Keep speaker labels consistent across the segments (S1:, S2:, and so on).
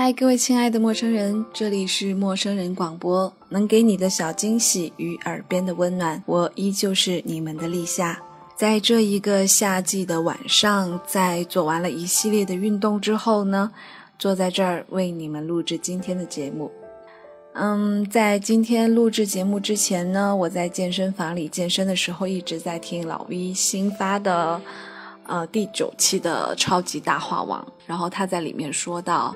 S1: 嗨，各位亲爱的陌生人，这里是陌生人广播，能给你的小惊喜与耳边的温暖，我依旧是你们的立夏。在这一个夏季的晚上，在做完了一系列的运动之后呢，坐在这儿为你们录制今天的节目。嗯，在今天录制节目之前呢，我在健身房里健身的时候，一直在听老 V 新发的，呃，第九期的超级大话王，然后他在里面说到。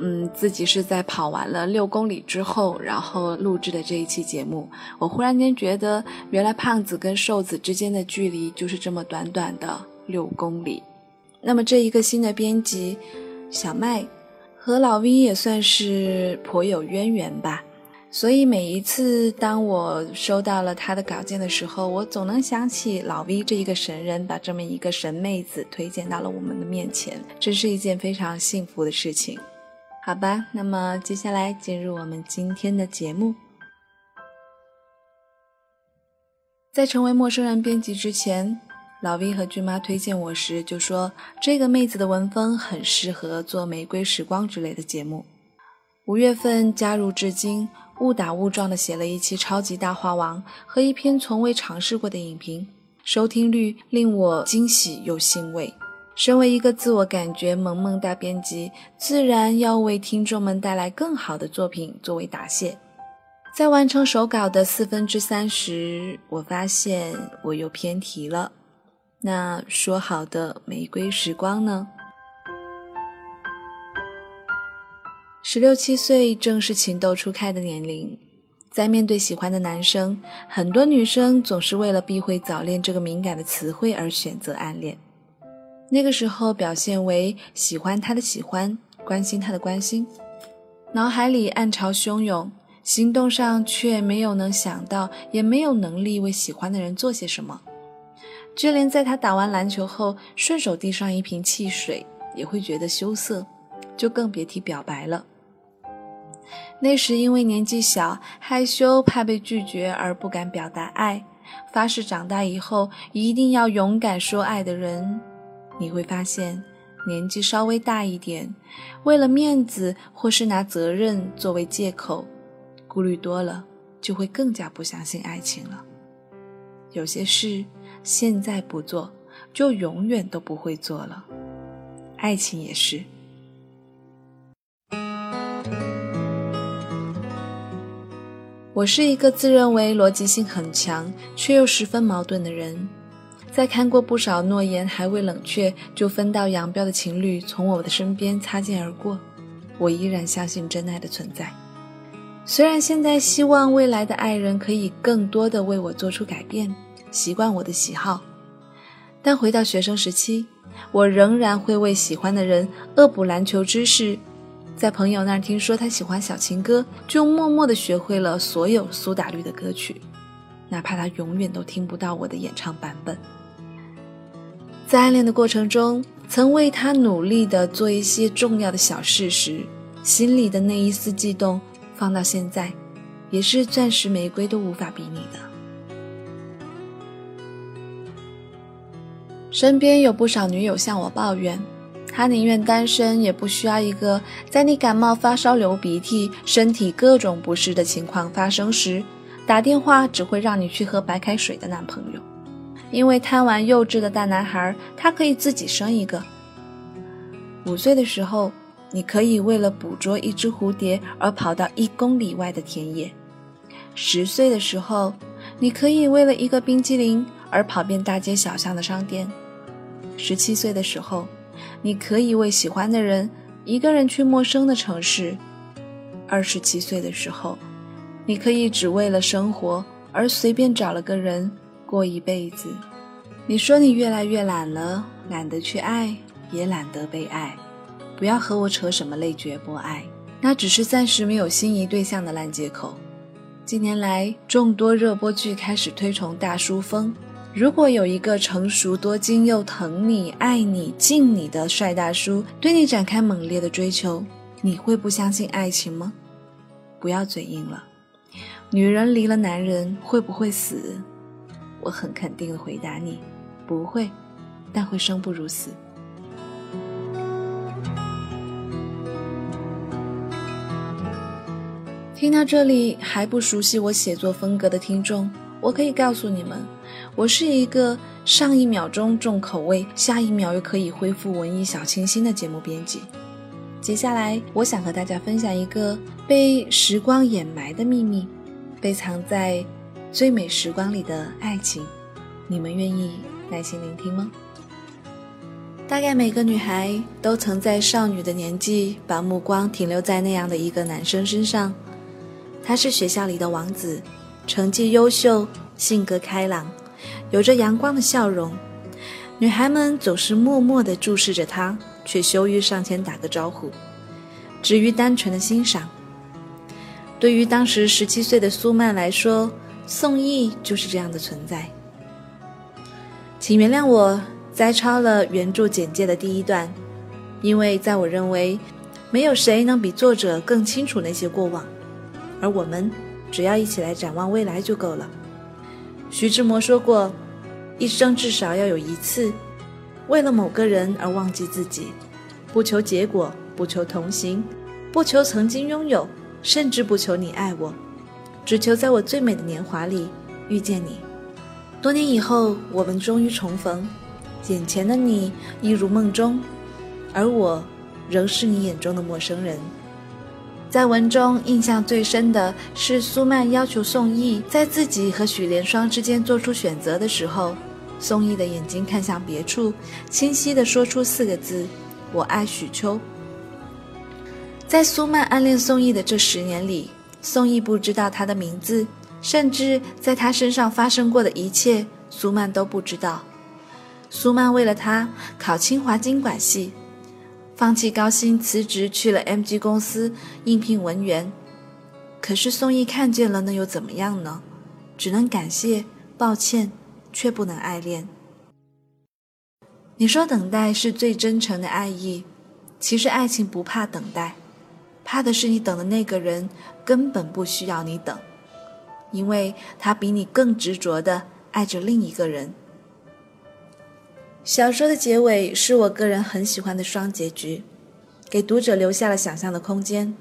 S1: 嗯，自己是在跑完了六公里之后，然后录制的这一期节目。我忽然间觉得，原来胖子跟瘦子之间的距离就是这么短短的六公里。那么这一个新的编辑小麦和老 V 也算是颇有渊源吧。所以每一次当我收到了他的稿件的时候，我总能想起老 V 这一个神人，把这么一个神妹子推荐到了我们的面前，这是一件非常幸福的事情。好吧，那么接下来进入我们今天的节目。在成为陌生人编辑之前，老 V 和俊妈推荐我时就说，这个妹子的文风很适合做《玫瑰时光》之类的节目。五月份加入至今，误打误撞的写了一期超级大话王和一篇从未尝试过的影评，收听率令我惊喜又欣慰。身为一个自我感觉萌萌大编辑，自然要为听众们带来更好的作品作为答谢。在完成手稿的四分之三时，我发现我又偏题了。那说好的玫瑰时光呢？十六七岁正是情窦初开的年龄，在面对喜欢的男生，很多女生总是为了避讳“早恋”这个敏感的词汇而选择暗恋。那个时候表现为喜欢他的喜欢，关心他的关心，脑海里暗潮汹涌，行动上却没有能想到，也没有能力为喜欢的人做些什么。就连在他打完篮球后顺手递上一瓶汽水，也会觉得羞涩，就更别提表白了。那时因为年纪小，害羞，怕被拒绝而不敢表达爱，发誓长大以后一定要勇敢说爱的人。你会发现，年纪稍微大一点，为了面子或是拿责任作为借口，顾虑多了，就会更加不相信爱情了。有些事现在不做，就永远都不会做了。爱情也是。我是一个自认为逻辑性很强，却又十分矛盾的人。在看过不少诺言还未冷却就分道扬镳的情侣从我的身边擦肩而过，我依然相信真爱的存在。虽然现在希望未来的爱人可以更多的为我做出改变，习惯我的喜好，但回到学生时期，我仍然会为喜欢的人恶补篮球知识。在朋友那儿听说他喜欢小情歌，就默默的学会了所有苏打绿的歌曲，哪怕他永远都听不到我的演唱版本。在暗恋的过程中，曾为他努力的做一些重要的小事时，心里的那一丝悸动，放到现在，也是钻石玫瑰都无法比拟的。身边有不少女友向我抱怨，她宁愿单身，也不需要一个在你感冒、发烧、流鼻涕、身体各种不适的情况发生时，打电话只会让你去喝白开水的男朋友。因为贪玩幼稚的大男孩，他可以自己生一个。五岁的时候，你可以为了捕捉一只蝴蝶而跑到一公里外的田野；十岁的时候，你可以为了一个冰激凌而跑遍大街小巷的商店；十七岁的时候，你可以为喜欢的人一个人去陌生的城市；二十七岁的时候，你可以只为了生活而随便找了个人过一辈子。你说你越来越懒了，懒得去爱，也懒得被爱。不要和我扯什么累觉不爱，那只是暂时没有心仪对象的烂借口。近年来，众多热播剧开始推崇大叔风。如果有一个成熟多金又疼你、爱你、敬你的帅大叔对你展开猛烈的追求，你会不相信爱情吗？不要嘴硬了。女人离了男人会不会死？我很肯定的回答你。不会，但会生不如死。听到这里还不熟悉我写作风格的听众，我可以告诉你们，我是一个上一秒钟重口味，下一秒又可以恢复文艺小清新的节目编辑。接下来，我想和大家分享一个被时光掩埋的秘密，被藏在最美时光里的爱情。你们愿意？耐心聆听吗？大概每个女孩都曾在少女的年纪，把目光停留在那样的一个男生身上。他是学校里的王子，成绩优秀，性格开朗，有着阳光的笑容。女孩们总是默默地注视着他，却羞于上前打个招呼，止于单纯的欣赏。对于当时十七岁的苏曼来说，宋轶就是这样的存在。请原谅我摘抄了原著简介的第一段，因为在我认为，没有谁能比作者更清楚那些过往，而我们只要一起来展望未来就够了。徐志摩说过：“一生至少要有一次，为了某个人而忘记自己，不求结果，不求同行，不求曾经拥有，甚至不求你爱我，只求在我最美的年华里遇见你。”多年以后，我们终于重逢，眼前的你一如梦中，而我仍是你眼中的陌生人。在文中印象最深的是苏曼要求宋轶在自己和许连双之间做出选择的时候，宋轶的眼睛看向别处，清晰地说出四个字：“我爱许秋。”在苏曼暗恋宋轶的这十年里，宋轶不知道他的名字。甚至在他身上发生过的一切，苏曼都不知道。苏曼为了他考清华经管系，放弃高薪辞职去了 MG 公司应聘文员。可是宋轶看见了，那又怎么样呢？只能感谢、抱歉，却不能爱恋。你说等待是最真诚的爱意，其实爱情不怕等待，怕的是你等的那个人根本不需要你等。因为他比你更执着地爱着另一个人。小说的结尾是我个人很喜欢的双结局，给读者留下了想象的空间。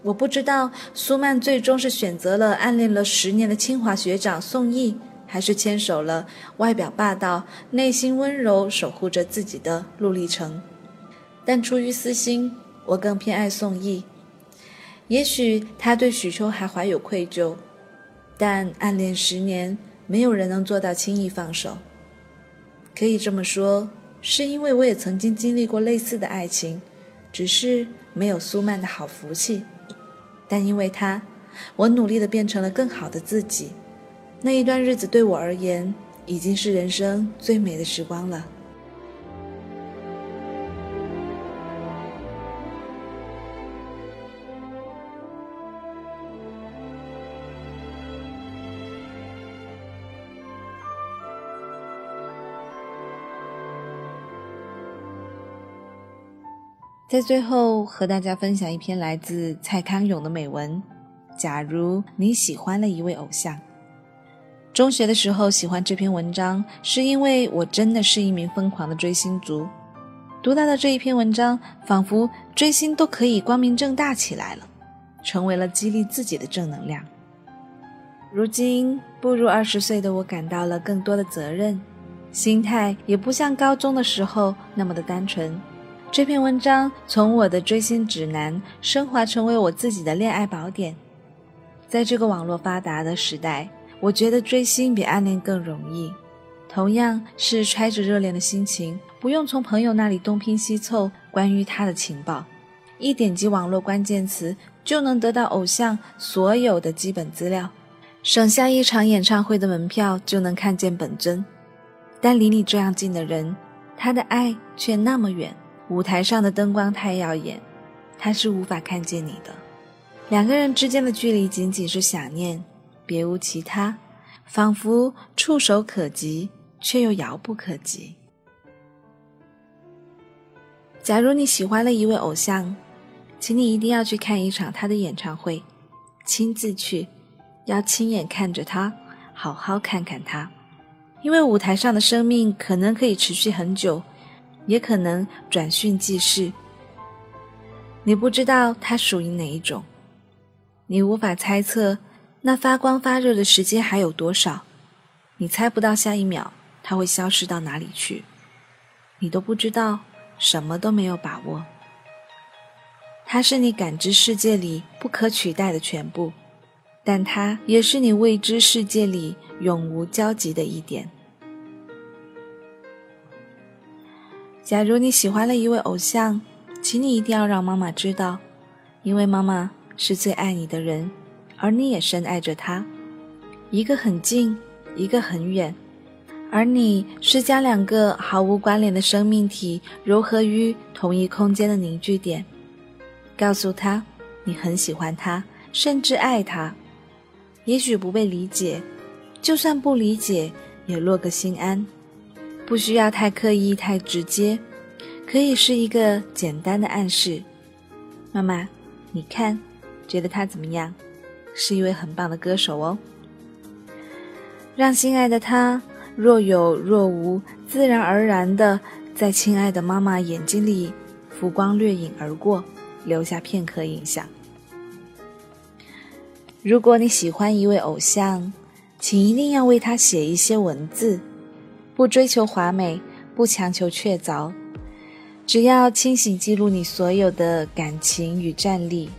S1: 我不知道苏曼最终是选择了暗恋了十年的清华学长宋轶，还是牵手了外表霸道、内心温柔、守护着自己的陆励成。但出于私心，我更偏爱宋轶。也许他对许秋还怀有愧疚。但暗恋十年，没有人能做到轻易放手。可以这么说，是因为我也曾经经历过类似的爱情，只是没有苏曼的好福气。但因为他，我努力的变成了更好的自己。那一段日子对我而言，已经是人生最美的时光了。在最后和大家分享一篇来自蔡康永的美文。假如你喜欢了一位偶像，中学的时候喜欢这篇文章，是因为我真的是一名疯狂的追星族。读到的这一篇文章，仿佛追星都可以光明正大起来了，成为了激励自己的正能量。如今步入二十岁的我，感到了更多的责任，心态也不像高中的时候那么的单纯。这篇文章从我的追星指南升华成为我自己的恋爱宝典。在这个网络发达的时代，我觉得追星比暗恋更容易。同样是揣着热恋的心情，不用从朋友那里东拼西凑关于他的情报，一点击网络关键词就能得到偶像所有的基本资料，省下一场演唱会的门票就能看见本尊。但离你这样近的人，他的爱却那么远。舞台上的灯光太耀眼，他是无法看见你的。两个人之间的距离仅仅是想念，别无其他，仿佛触手可及，却又遥不可及。假如你喜欢了一位偶像，请你一定要去看一场他的演唱会，亲自去，要亲眼看着他，好好看看他，因为舞台上的生命可能可以持续很久。也可能转瞬即逝。你不知道它属于哪一种，你无法猜测那发光发热的时间还有多少，你猜不到下一秒它会消失到哪里去，你都不知道，什么都没有把握。它是你感知世界里不可取代的全部，但它也是你未知世界里永无交集的一点。假如你喜欢了一位偶像，请你一定要让妈妈知道，因为妈妈是最爱你的人，而你也深爱着她。一个很近，一个很远，而你是将两个毫无关联的生命体糅合于同一空间的凝聚点。告诉他，你很喜欢他，甚至爱他。也许不被理解，就算不理解，也落个心安。不需要太刻意、太直接，可以是一个简单的暗示。妈妈，你看，觉得他怎么样？是一位很棒的歌手哦。让心爱的他若有若无、自然而然的在亲爱的妈妈眼睛里浮光掠影而过，留下片刻印象。如果你喜欢一位偶像，请一定要为他写一些文字。不追求华美，不强求确凿，只要清醒记录你所有的感情与战栗，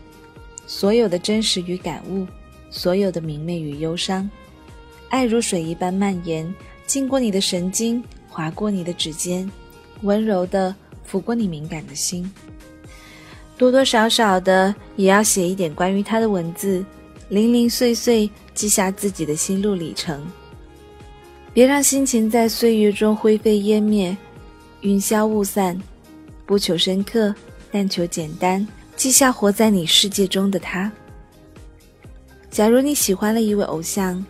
S1: 所有的真实与感悟，所有的明媚与忧伤。爱如水一般蔓延，经过你的神经，划过你的指尖，温柔的抚过你敏感的心。多多少少的，也要写一点关于他的文字，零零碎碎记下自己的心路历程。别让心情在岁月中灰飞烟灭，云消雾散。不求深刻，但求简单。记下活在你世界中的他。假如你喜欢了一位偶像，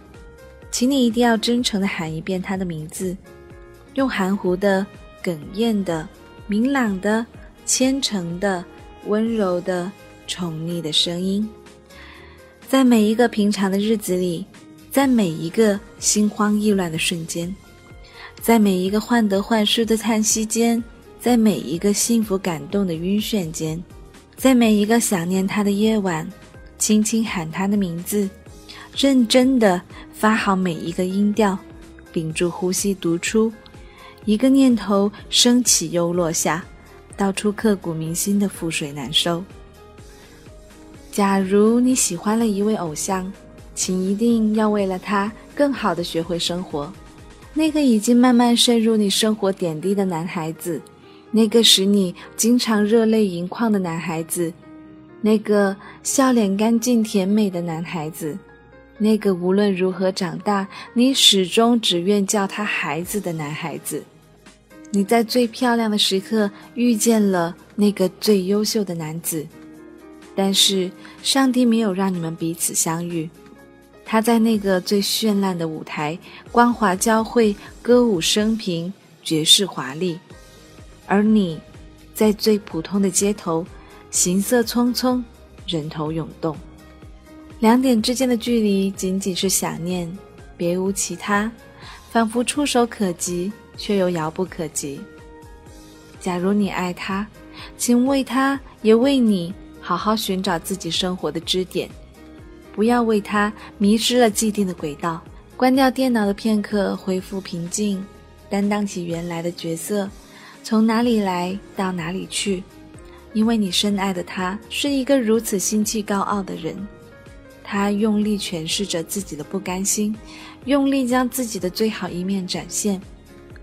S1: 请你一定要真诚地喊一遍他的名字，用含糊的、哽咽的、明朗的、虔诚的、温柔的、宠溺的声音，在每一个平常的日子里。在每一个心慌意乱的瞬间，在每一个患得患失的叹息间，在每一个幸福感动的晕眩间，在每一个想念他的夜晚，轻轻喊他的名字，认真的发好每一个音调，屏住呼吸读出，一个念头升起又落下，道出刻骨铭心的覆水难收。假如你喜欢了一位偶像。请一定要为了他更好的学会生活。那个已经慢慢渗入你生活点滴的男孩子，那个使你经常热泪盈眶的男孩子，那个笑脸干净甜美的男孩子，那个无论如何长大，你始终只愿叫他孩子的男孩子。你在最漂亮的时刻遇见了那个最优秀的男子，但是上帝没有让你们彼此相遇。他在那个最绚烂的舞台，光华交汇，歌舞升平，绝世华丽；而你，在最普通的街头，行色匆匆，人头涌动。两点之间的距离，仅仅是想念，别无其他，仿佛触手可及，却又遥不可及。假如你爱他，请为他，也为你，好好寻找自己生活的支点。不要为他迷失了既定的轨道，关掉电脑的片刻，恢复平静，担当起原来的角色，从哪里来到哪里去。因为你深爱的他是一个如此心气高傲的人，他用力诠释着自己的不甘心，用力将自己的最好一面展现，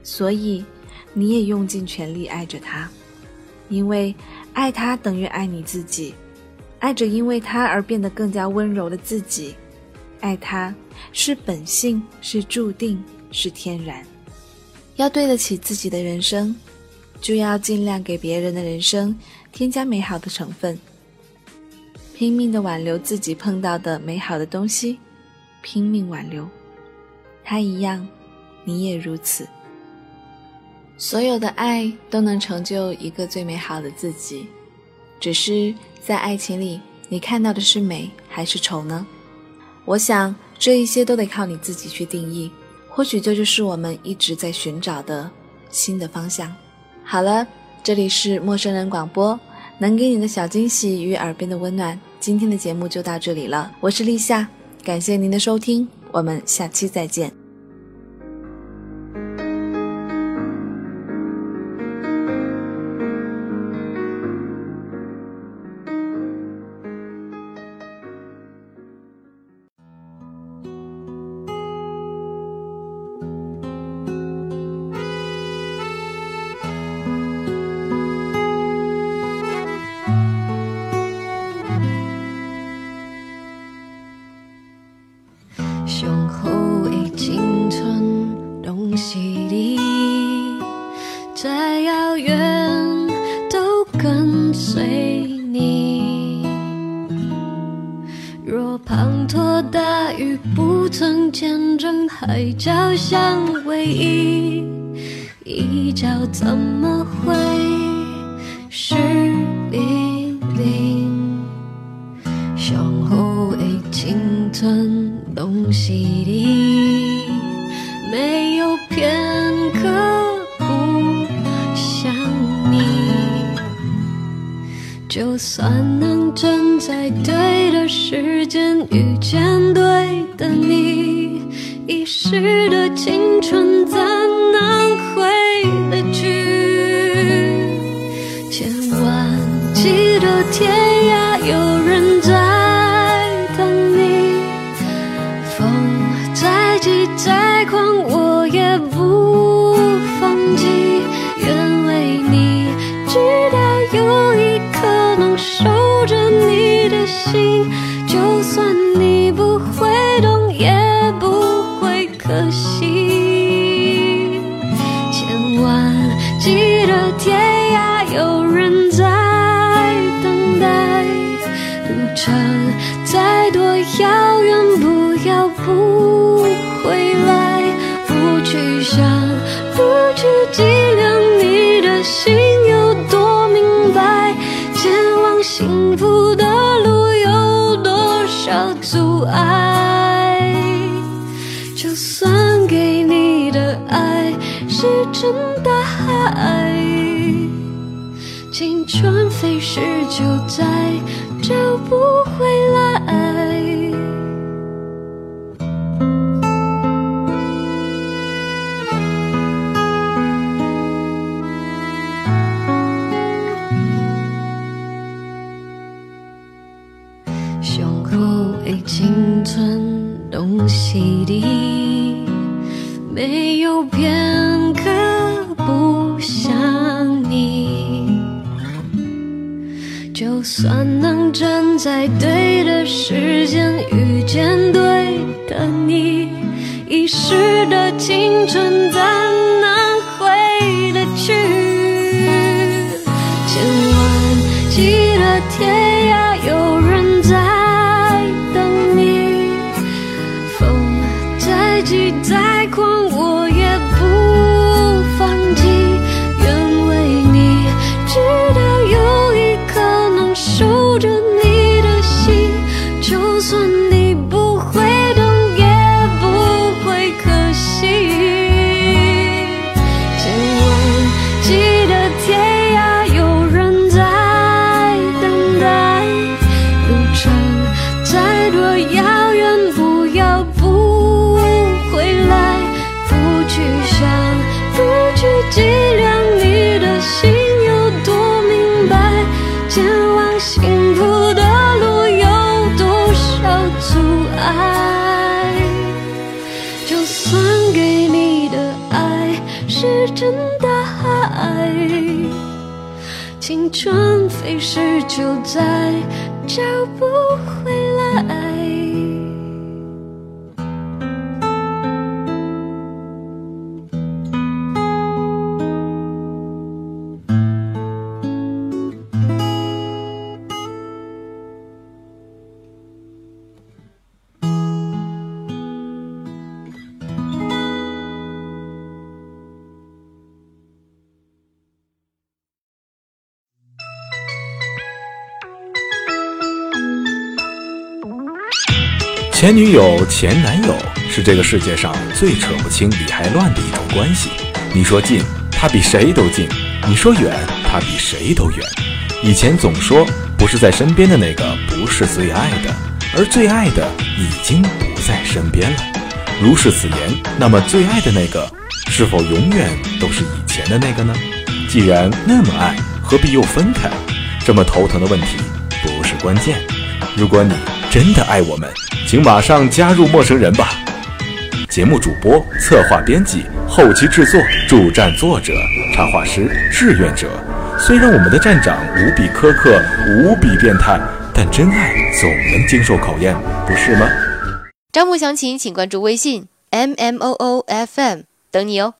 S1: 所以你也用尽全力爱着他，因为爱他等于爱你自己。爱着因为他而变得更加温柔的自己。爱他是本性，是注定，是天然。要对得起自己的人生，就要尽量给别人的人生添加美好的成分，拼命的挽留自己碰到的美好的东西，拼命挽留。他一样，你也如此。所有的爱都能成就一个最美好的自己，只是在爱情里，你看到的是美还是丑呢？我想这一些都得靠你自己去定义。或许这就是我们一直在寻找的新的方向。好了，这里是陌生人广播，能给你的小惊喜与耳边的温暖。今天的节目就到这里了，我是立夏，感谢您的收听，我们下期再见。
S2: 存东西里，没有片刻不想你。就算能站在对的时间遇见对的你。已是不爱就算给你的爱石沉大海青春飞逝就再找不回来。东西的，没有片刻不想你。就算能站在对的时间遇见对的你，遗失的青春在哪就在脚步
S3: 前女友、前男友是这个世界上最扯不清理还乱的一种关系。你说近，他比谁都近；你说远，他比谁都远。以前总说不是在身边的那个不是最爱的，而最爱的已经不在身边了。如是此言，那么最爱的那个是否永远都是以前的那个呢？既然那么爱，何必又分开？这么头疼的问题不是关键。如果你真的爱我们，请马上加入陌生人吧！节目主播、策划、编辑、后期制作、助战作者、插画师、志愿者。虽然我们的站长无比苛刻、无比变态，但真爱总能经受考验，不是吗？
S4: 招募详情请关注微信 m m o o f m，等你哦。